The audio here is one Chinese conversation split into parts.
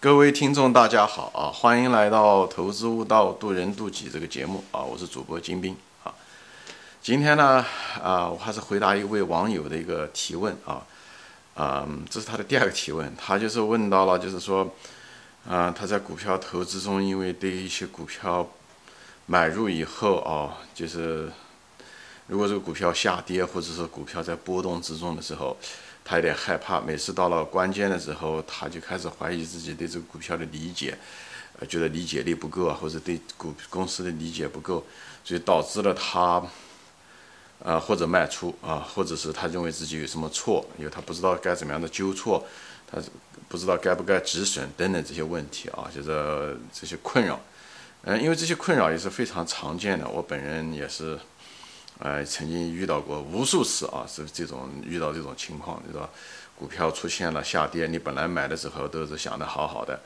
各位听众，大家好啊！欢迎来到《投资悟道，渡人渡己》这个节目啊！我是主播金兵啊。今天呢，啊，我还是回答一位网友的一个提问啊，嗯，这是他的第二个提问，他就是问到了，就是说，啊，他在股票投资中，因为对一些股票买入以后啊，就是如果这个股票下跌，或者是股票在波动之中的时候。他有点害怕，每次到了关键的时候，他就开始怀疑自己对这个股票的理解，呃，觉得理解力不够啊，或者对股公司的理解不够，所以导致了他，呃，或者卖出啊，或者是他认为自己有什么错，因为他不知道该怎么样的纠错，他不知道该不该止损等等这些问题啊，就是这些困扰，嗯，因为这些困扰也是非常常见的，我本人也是。呃，曾经遇到过无数次啊，是这种遇到这种情况，就是股票出现了下跌，你本来买的时候都是想的好好的，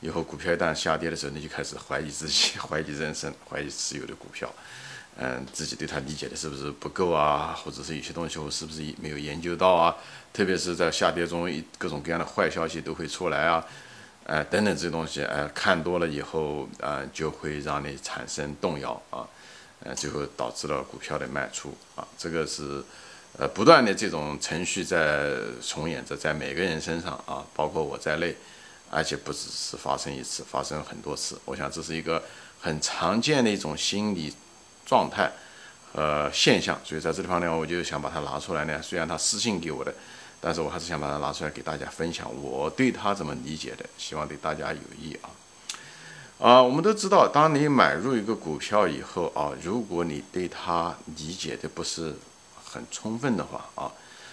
以后股票一旦下跌的时候，你就开始怀疑自己，怀疑人生，怀疑持有的股票，嗯，自己对它理解的是不是不够啊，或者是有些东西我是不是没有研究到啊？特别是在下跌中，各种各样的坏消息都会出来啊，呃，等等这些东西，呃，看多了以后，啊，就会让你产生动摇啊。呃，最后导致了股票的卖出啊，这个是呃不断的这种程序在重演着，在每个人身上啊，包括我在内，而且不只是发生一次，发生很多次。我想这是一个很常见的一种心理状态和现象，所以在这地方呢，我就想把它拿出来呢。虽然他私信给我的，但是我还是想把它拿出来给大家分享，我对他怎么理解的，希望对大家有益啊。啊，我们都知道，当你买入一个股票以后啊，如果你对它理解的不是很充分的话啊，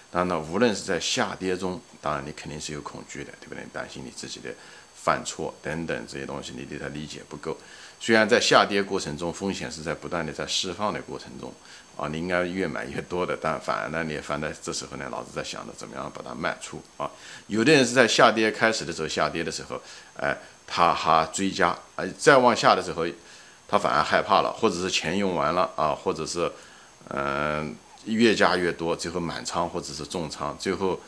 当然，无论是在下跌中，当然你肯定是有恐惧的，对不对？担心你自己的犯错等等这些东西，你对它理解不够。虽然在下跌过程中，风险是在不断的在释放的过程中啊，你应该越买越多的，但反而呢，你反在这时候呢，老子在想着怎么样把它卖出啊。有的人是在下跌开始的时候，下跌的时候，哎。他还追加，呃，再往下的时候，他反而害怕了，或者是钱用完了啊，或者是，嗯，越加越多，最后满仓或者是重仓，最后，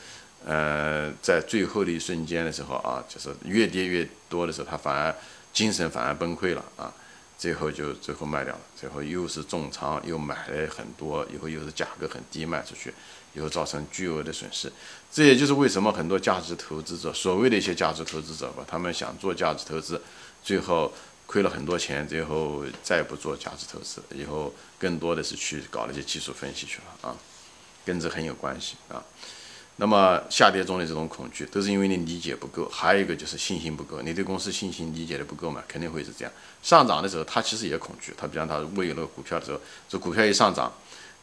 呃，在最后的一瞬间的时候啊，就是越跌越多的时候，他反而精神反而崩溃了啊，最后就最后卖掉了，最后又是重仓又买了很多，以后又是价格很低卖出去。以后造成巨额的损失，这也就是为什么很多价值投资者，所谓的一些价值投资者吧，他们想做价值投资，最后亏了很多钱，最后再不做价值投资，以后更多的是去搞那些技术分析去了啊，跟这很有关系啊。那么下跌中的这种恐惧，都是因为你理解不够，还有一个就是信心不够，你对公司信心理解的不够嘛，肯定会是这样。上涨的时候，他其实也恐惧，他比方他喂那个股票的时候，这股票一上涨。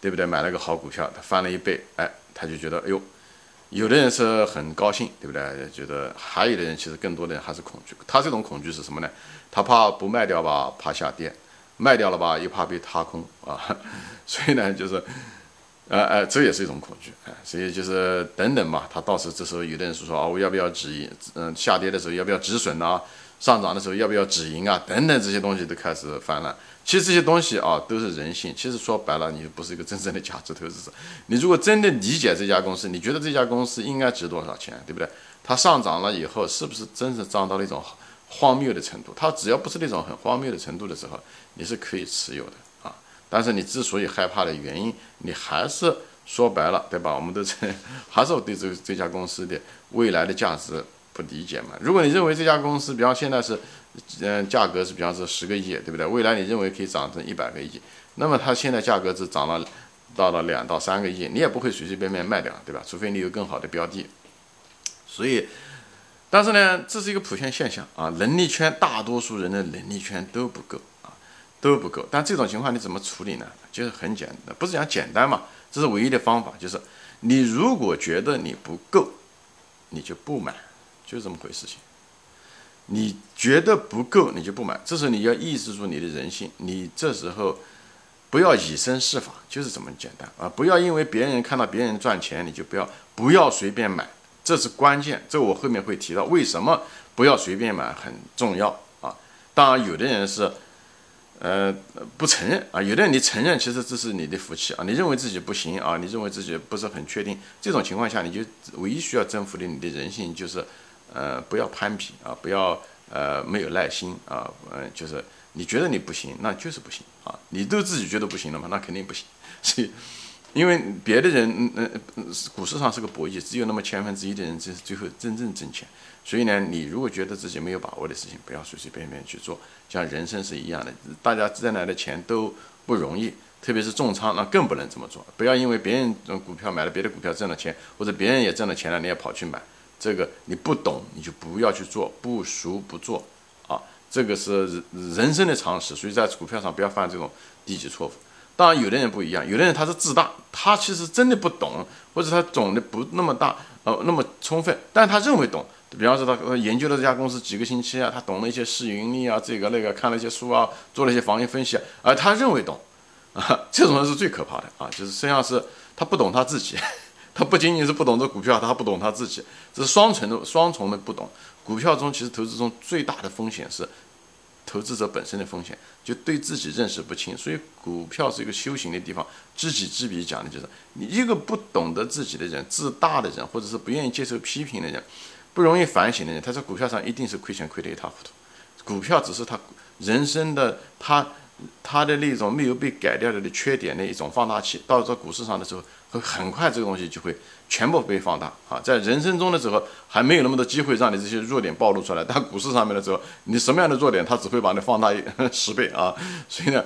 对不对？买了个好股票，他翻了一倍，哎，他就觉得，哎呦，有的人是很高兴，对不对？觉得还有的人其实更多的人还是恐惧。他这种恐惧是什么呢？他怕不卖掉吧，怕下跌；卖掉了吧，又怕被踏空啊。所以呢，就是，呃呃，这也是一种恐惧，哎，所以就是等等嘛。他到时这时候有的人是说啊，我要不要止盈？嗯，下跌的时候要不要止损呢？上涨的时候要不要止盈啊？等等这些东西都开始泛滥。其实这些东西啊都是人性。其实说白了，你不是一个真正的价值投资者。你如果真的理解这家公司，你觉得这家公司应该值多少钱，对不对？它上涨了以后，是不是真是涨到了一种荒谬的程度？它只要不是那种很荒谬的程度的时候，你是可以持有的啊。但是你之所以害怕的原因，你还是说白了，对吧？我们都认，还是我对这这家公司的未来的价值。不理解嘛？如果你认为这家公司，比方现在是，嗯，价格是比方是十个亿，对不对？未来你认为可以涨成一百个亿，那么它现在价格只涨了到了两到三个亿，你也不会随随便便卖掉，对吧？除非你有更好的标的。所以，但是呢，这是一个普遍现象啊，能力圈大多数人的能力圈都不够啊，都不够。但这种情况你怎么处理呢？就是很简单，不是讲简单嘛，这是唯一的方法，就是你如果觉得你不够，你就不买。就是这么回事情，你觉得不够，你就不买。这时候你要抑制住你的人性，你这时候不要以身试法，就是这么简单啊！不要因为别人看到别人赚钱，你就不要不要随便买，这是关键。这我后面会提到为什么不要随便买很重要啊。当然，有的人是呃不承认啊，有的人你承认，其实这是你的福气啊。你认为自己不行啊，你认为自己不是很确定，这种情况下，你就唯一需要征服的你的人性就是。呃，不要攀比啊，不要呃没有耐心啊，嗯，就是你觉得你不行，那就是不行啊，你都自己觉得不行了嘛，那肯定不行。所以，因为别的人，嗯嗯，股市上是个博弈，只有那么千分之一的人这是最后真正挣钱。所以呢，你如果觉得自己没有把握的事情，不要随随便便去做。像人生是一样的，大家挣来的钱都不容易。特别是重仓，那更不能这么做。不要因为别人股票买了别的股票挣了钱，或者别人也挣了钱了，你也跑去买，这个你不懂，你就不要去做，不熟不做啊。这个是人生的常识，所以在股票上不要犯这种低级错误。当然，有的人不一样，有的人他是自大，他其实真的不懂，或者他懂得不那么大，呃，那么充分，但他认为懂。比方说，他研究了这家公司几个星期啊，他懂了一些市盈率啊，这个那个，看了一些书啊，做了一些行业分析，而他认为懂。啊，这种人是最可怕的啊！就是实际上是他不懂他自己，他不仅仅是不懂这股票，他不懂他自己，这是双重的双重的不懂。股票中其实投资中最大的风险是投资者本身的风险，就对自己认识不清。所以股票是一个修行的地方，知己知彼讲的就是你一个不懂得自己的人、自大的人，或者是不愿意接受批评的人、不容易反省的人，他在股票上一定是亏钱亏得一塌糊涂。股票只是他人生的他。他的那种没有被改掉的缺点的一种放大器，到这股市上的时候，会很快这个东西就会全部被放大啊！在人生中的时候，还没有那么多机会让你这些弱点暴露出来，但股市上面的时候，你什么样的弱点，它只会把你放大十倍啊！所以呢，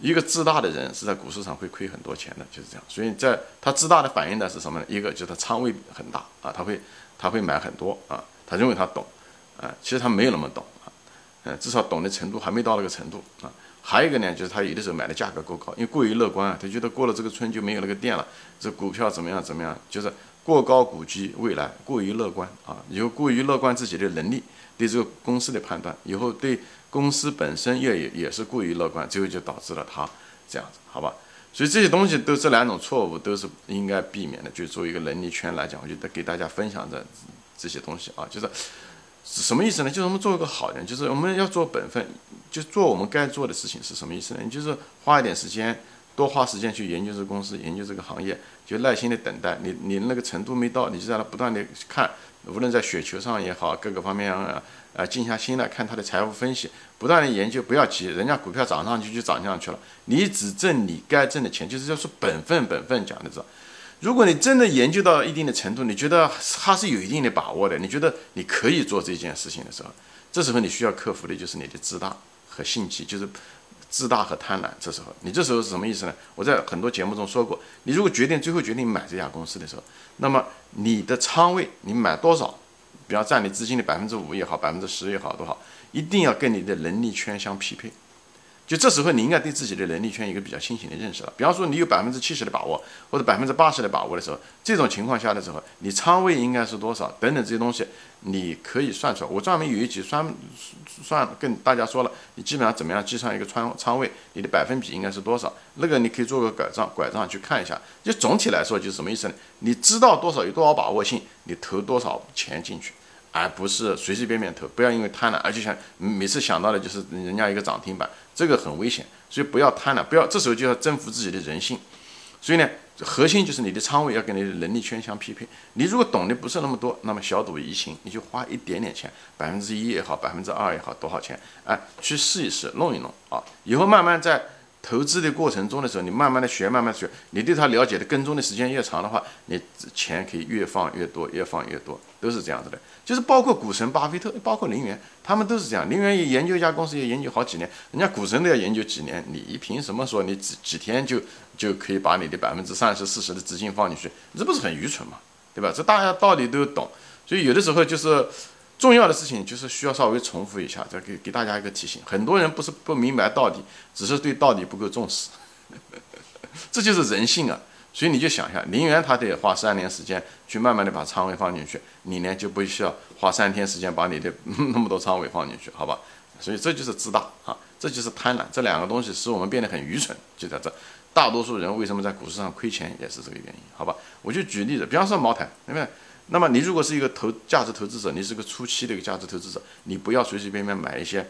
一个自大的人是在股市上会亏很多钱的，就是这样。所以在他自大的反应呢是什么呢？一个就是他仓位很大啊，他会他会买很多啊，他认为他懂啊，其实他没有那么懂啊，嗯，至少懂的程度还没到那个程度啊。还有一个呢，就是他有的时候买的价格过高，因为过于乐观啊，他觉得过了这个村就没有那个店了，这股票怎么样怎么样，就是过高估计未来，过于乐观啊，以后过于乐观自己的能力，对这个公司的判断，以后对公司本身也也也是过于乐观，最后就导致了他这样子，好吧？所以这些东西都这两种错误都是应该避免的。就作为一个能力圈来讲，我觉得给大家分享的这些东西啊，就是。什么意思呢？就是我们做一个好人，就是我们要做本分，就做我们该做的事情。是什么意思呢？你就是花一点时间，多花时间去研究这个公司，研究这个行业，就耐心的等待。你你那个程度没到，你就在那不断的看，无论在雪球上也好，各个方面啊，啊，静下心来看他的财务分析，不断的研究，不要急，人家股票涨上去就涨上去了，你只挣你该挣的钱，就是要说本分，本分讲的这。如果你真的研究到一定的程度，你觉得它是有一定的把握的，你觉得你可以做这件事情的时候，这时候你需要克服的就是你的自大和性急，就是自大和贪婪。这时候，你这时候是什么意思呢？我在很多节目中说过，你如果决定最后决定买这家公司的时候，那么你的仓位你买多少，比方占你资金的百分之五也好，百分之十也好，多少，一定要跟你的能力圈相匹配。就这时候，你应该对自己的能力圈一个比较清醒的认识了。比方说，你有百分之七十的把握，或者百分之八十的把握的时候，这种情况下的时候，你仓位应该是多少？等等这些东西，你可以算出来。我专门有一集算算跟大家说了，你基本上怎么样计算一个仓仓位，你的百分比应该是多少？那个你可以做个拐杖，拐杖去看一下。就总体来说，就是什么意思呢？你知道多少有多少把握性，你投多少钱进去。而不是随随便便投，不要因为贪婪，而且想每次想到的就是人家一个涨停板，这个很危险，所以不要贪婪，不要这时候就要征服自己的人性。所以呢，核心就是你的仓位要跟你的能力圈相匹配。你如果懂得不是那么多，那么小赌怡情，你就花一点点钱，百分之一也好，百分之二也好，多少钱，哎，去试一试，弄一弄啊，以后慢慢再。投资的过程中的时候，你慢慢的学，慢慢学，你对他了解的跟踪的时间越长的话，你钱可以越放越多，越放越多，都是这样子的。就是包括股神巴菲特，包括林园，他们都是这样。林园也研究一家公司，也研究好几年，人家股神都要研究几年，你凭什么说你几几天就就可以把你的百分之三十、四十的资金放进去？这不是很愚蠢吗？对吧？这大家道理都懂，所以有的时候就是。重要的事情就是需要稍微重复一下，再给给大家一个提醒。很多人不是不明白道理，只是对道理不够重视，这就是人性啊。所以你就想一下，林园他得花三年时间去慢慢的把仓位放进去，你呢就不需要花三天时间把你的 那么多仓位放进去，好吧？所以这就是自大啊，这就是贪婪，这两个东西使我们变得很愚蠢，就在这。大多数人为什么在股市上亏钱，也是这个原因，好吧？我就举例子，比方说茅台，对不对？那么你如果是一个投价值投资者，你是个初期的一个价值投资者，你不要随随便便买一些，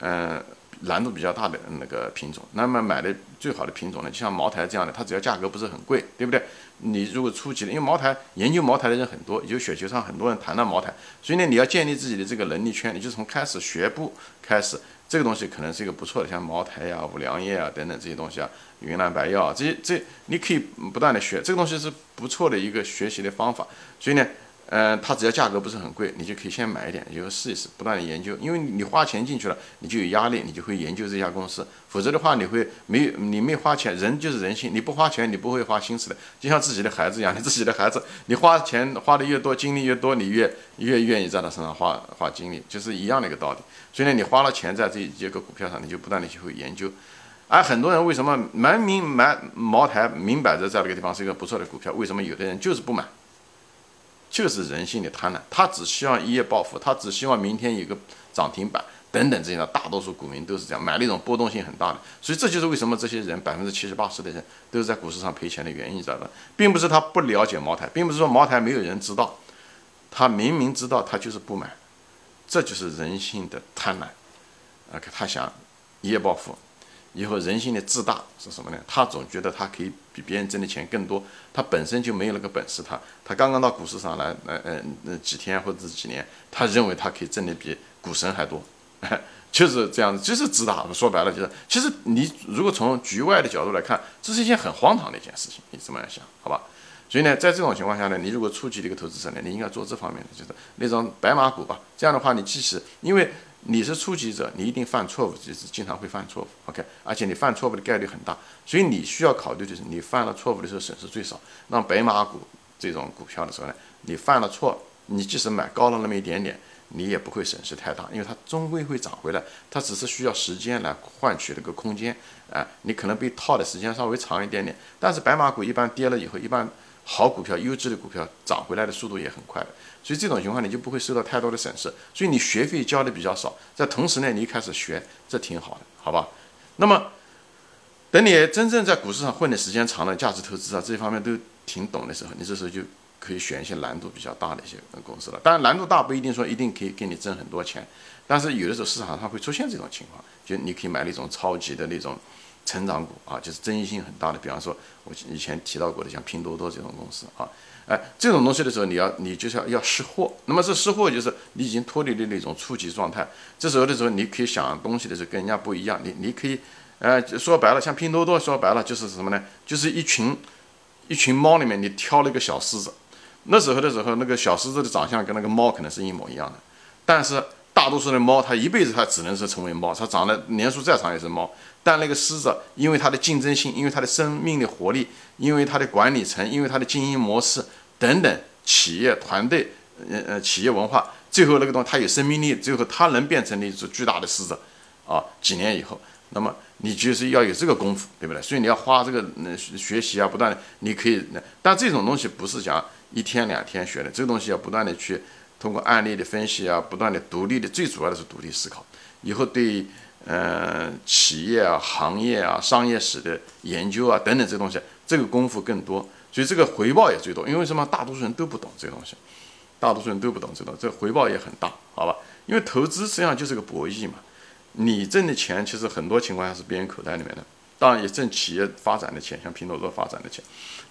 呃，难度比较大的那个品种。那么买的最好的品种呢，就像茅台这样的，它只要价格不是很贵，对不对？你如果初级的，因为茅台研究茅台的人很多，就雪球上很多人谈到茅台，所以呢，你要建立自己的这个能力圈，你就从开始学步开始，这个东西可能是一个不错的，像茅台呀、五粮液啊等等这些东西啊，云南白药啊这些这你可以不断的学，这个东西是不错的一个学习的方法，所以呢。嗯，它只要价格不是很贵，你就可以先买一点，就试一试，不断的研究。因为你花钱进去了，你就有压力，你就会研究这家公司。否则的话，你会没你没花钱，人就是人性，你不花钱，你不会花心思的。就像自己的孩子一样，你自己的孩子，你花钱花的越多，精力越多，你越越愿意在他身上花花精力，就是一样的一个道理。所以呢，你花了钱在这几个股票上，你就不断的去会研究。而很多人为什么买明买茅台明摆着在这个地方是一个不错的股票，为什么有的人就是不买？就是人性的贪婪，他只希望一夜暴富，他只希望明天有个涨停板等等这些的，大多数股民都是这样买那种波动性很大的，所以这就是为什么这些人百分之七十八十的人都是在股市上赔钱的原因，知道吧？并不是他不了解茅台，并不是说茅台没有人知道，他明明知道他就是不买，这就是人性的贪婪，OK，他想一夜暴富。以后人性的自大是什么呢？他总觉得他可以比别人挣的钱更多，他本身就没有那个本事。他他刚刚到股市上来，呃呃那几天或者是几年，他认为他可以挣的比股神还多，就是这样子，就是自大。说白了就是，其实你如果从局外的角度来看，这是一件很荒唐的一件事情。你这么样想，好吧？所以呢，在这种情况下呢，你如果初级的一个投资者呢，你应该做这方面的，就是那种白马股吧。这样的话，你即使因为。你是初级者，你一定犯错误，就是经常会犯错误，OK，而且你犯错误的概率很大，所以你需要考虑的是，你犯了错误的时候损失最少。那白马股这种股票的时候呢，你犯了错，你即使买高了那么一点点，你也不会损失太大，因为它终归会涨回来，它只是需要时间来换取那个空间，啊，你可能被套的时间稍微长一点点，但是白马股一般跌了以后，一般。好股票、优质的股票涨回来的速度也很快，所以这种情况你就不会受到太多的损失。所以你学费交的比较少，在同时呢，你一开始学，这挺好的，好吧？那么等你真正在股市上混的时间长了，价值投资啊这方面都挺懂的时候，你这时候就可以选一些难度比较大的一些公司了。当然难度大不一定说一定可以给你挣很多钱，但是有的时候市场上会出现这种情况，就你可以买那种超级的那种。成长股啊，就是争议性很大的，比方说我以前提到过的，像拼多多这种公司啊，哎，这种东西的时候，你要你就是要要识货。那么这识货就是你已经脱离了那种初级状态，这时候的时候，你可以想东西的时候跟人家不一样。你你可以，呃，说白了，像拼多多，说白了就是什么呢？就是一群一群猫里面你挑了一个小狮子。那时候的时候，那个小狮子的长相跟那个猫可能是一模一样的，但是大多数的猫，它一辈子它只能是成为猫，它长得年数再长也是猫。但那个狮子，因为它的竞争性，因为它的生命的活力，因为它的管理层，因为它的经营模式等等，企业团队，呃呃，企业文化，最后那个东西它有生命力，最后它能变成一只巨大的狮子，啊，几年以后，那么你就是要有这个功夫，对不对？所以你要花这个学习啊，不断的，你可以，但这种东西不是讲一天两天学的，这个东西要不断的去通过案例的分析啊，不断的独立的，最主要的是独立思考，以后对。嗯，企业啊、行业啊、商业史的研究啊等等这东西，这个功夫更多，所以这个回报也最多。因为什么？大多数人都不懂这个东西，大多数人都不懂这东西，这回报也很大，好吧？因为投资实际上就是个博弈嘛，你挣的钱其实很多情况下是别人口袋里面的，当然也挣企业发展的钱，像拼多多发展的钱，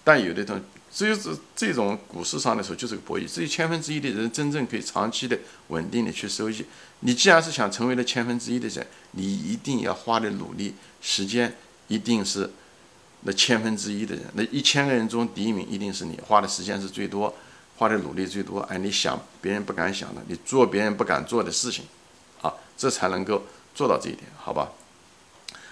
但有的东西。只有这这种股市上的时候就是个博弈，只有千分之一的人真正可以长期的、稳定的去收益。你既然是想成为了千分之一的人，你一定要花的努力时间一定是那千分之一的人。那一千个人中第一名一定是你，花的时间是最多，花的努力最多。哎，你想别人不敢想的，你做别人不敢做的事情，啊，这才能够做到这一点，好吧？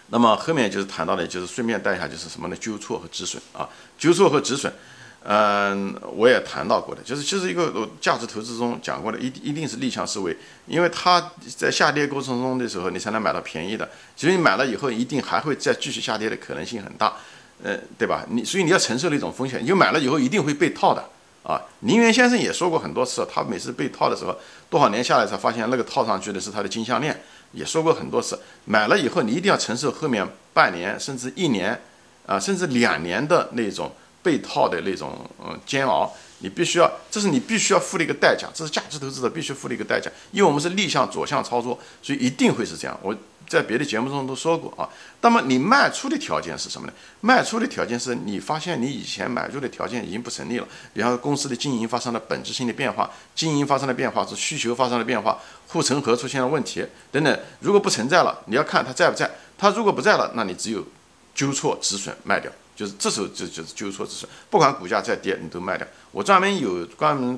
那么后面就是谈到的，就是顺便带一下，就是什么呢？纠错和止损啊，纠错和止损。嗯，我也谈到过的，就是其实一个价值投资中讲过的，一一定是逆向思维，因为它在下跌过程中的时候，你才能买到便宜的。其实你买了以后，一定还会再继续下跌的可能性很大，呃，对吧？你所以你要承受那种风险，你买了以后一定会被套的啊。林园先生也说过很多次，他每次被套的时候，多少年下来才发现那个套上去的是他的金项链，也说过很多次，买了以后你一定要承受后面半年甚至一年啊，甚至两年的那种。被套的那种嗯煎熬，你必须要，这是你必须要付的一个代价，这是价值投资者必须付的一个代价。因为我们是逆向左向操作，所以一定会是这样。我在别的节目中都说过啊。那么你卖出的条件是什么呢？卖出的条件是你发现你以前买入的条件已经不成立了，比方说公司的经营发生了本质性的变化，经营发生了变化是需求发生了变化，护城河出现了问题等等。如果不存在了，你要看它在不在。它如果不在了，那你只有纠错止损卖掉，就是这时候就就是纠错止损，不管股价再跌，你都卖掉。我专门有专门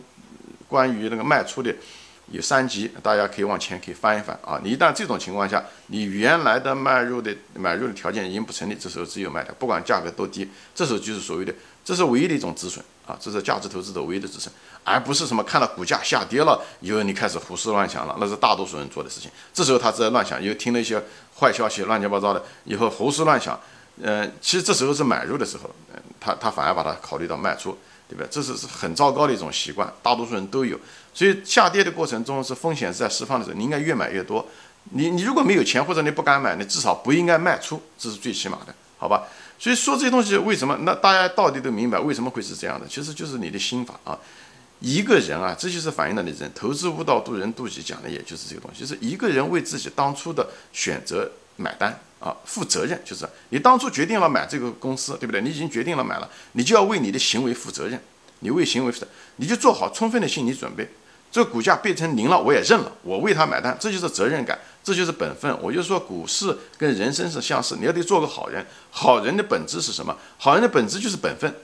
关于那个卖出的。有三级，大家可以往前可以翻一翻啊。你一旦这种情况下，你原来的买入的买入的条件已经不成立，这时候只有卖掉，不管价格多低，这时候就是所谓的，这是唯一的一种止损啊，这是价值投资的唯一的止损，而不是什么看到股价下跌了以后你开始胡思乱想了，那是大多数人做的事情。这时候他在乱想，又听了一些坏消息，乱七八糟的，以后胡思乱想，嗯，其实这时候是买入的时候，嗯，他他反而把它考虑到卖出。对不对？这是是很糟糕的一种习惯，大多数人都有。所以下跌的过程中是风险是在释放的时候，你应该越买越多。你你如果没有钱或者你不敢买，你至少不应该卖出，这是最起码的，好吧？所以说这些东西为什么？那大家到底都明白为什么会是这样的？其实就是你的心法啊。一个人啊，这就是反映了你人投资悟道渡人渡己讲的，也就是这个东西，就是一个人为自己当初的选择买单。啊，负责任就是你当初决定了买这个公司，对不对？你已经决定了买了，你就要为你的行为负责任。你为行为负责，你就做好充分的心理准备。这股价变成零了，我也认了，我为他买单，这就是责任感，这就是本分。我就说，股市跟人生是相似，你要得做个好人。好人的本质是什么？好人的本质就是本分。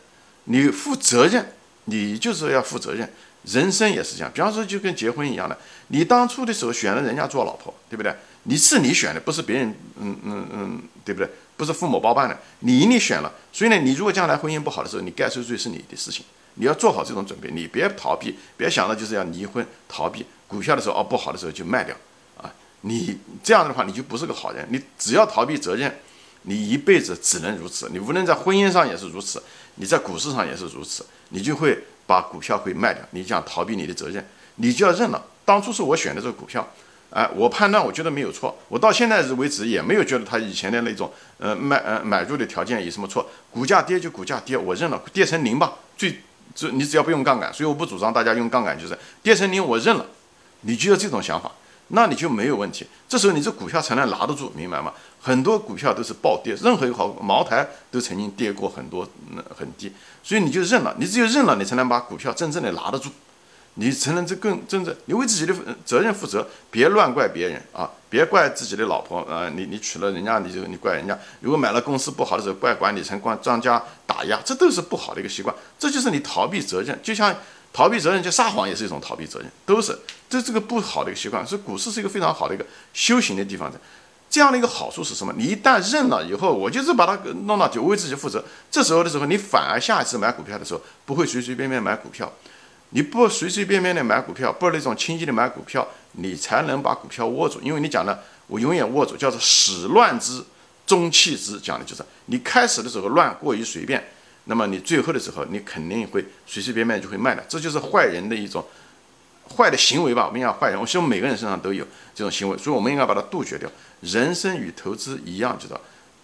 你负责任，你就是要负责任。人生也是这样，比方说就跟结婚一样的，你当初的时候选了人家做老婆，对不对？你是你选的，不是别人，嗯嗯嗯，对不对？不是父母包办的，你你选了，所以呢，你如果将来婚姻不好的时候，你该受罪是你的事情，你要做好这种准备，你别逃避，别想着就是要离婚逃避股票的时候哦不好的时候就卖掉啊，你这样的话你就不是个好人，你只要逃避责任，你一辈子只能如此，你无论在婚姻上也是如此，你在股市上也是如此，你就会。把股票会卖掉，你想逃避你的责任，你就要认了。当初是我选的这个股票，哎，我判断我觉得没有错，我到现在为止也没有觉得他以前的那种呃卖呃买入的条件有什么错。股价跌就股价跌，我认了，跌成零吧，最这你只要不用杠杆，所以我不主张大家用杠杆，就是跌成零我认了，你就要这种想法。那你就没有问题，这时候你这股票才能拿得住，明白吗？很多股票都是暴跌，任何一个好茅台都曾经跌过很多，嗯很低，所以你就认了，你只有认了，你才能把股票真正的拿得住，你才能这更真正，你为自己的责任负责，别乱怪别人啊，别怪自己的老婆啊，你你娶了人家，你就你怪人家，如果买了公司不好的时候，怪管理层、怪庄家打压，这都是不好的一个习惯，这就是你逃避责任，就像。逃避责任，就撒谎也是一种逃避责任，都是这这个不好的一个习惯。所以股市是一个非常好的一个修行的地方的。这样的一个好处是什么？你一旦认了以后，我就是把它弄到就为自己负责。这时候的时候，你反而下一次买股票的时候不会随随便便买股票。你不随随便便的买股票，不那种轻易的买股票，你才能把股票握住。因为你讲的，我永远握住，叫做始乱之，终弃之，讲的就是你开始的时候乱过于随便。那么你最后的时候，你肯定会随随便便就会卖的，这就是坏人的一种坏的行为吧？我们讲坏人，我希望每个人身上都有这种行为，所以我们应该把它杜绝掉。人生与投资一样，知道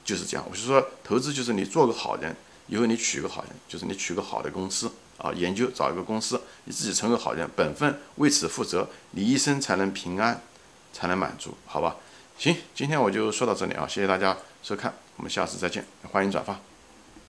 就是这样。我是说，投资就是你做个好人，以后你娶个好人，就是你娶个好的公司啊，研究找一个公司，你自己成为好人，本分为此负责，你一生才能平安，才能满足，好吧？行，今天我就说到这里啊，谢谢大家收看，我们下次再见，欢迎转发。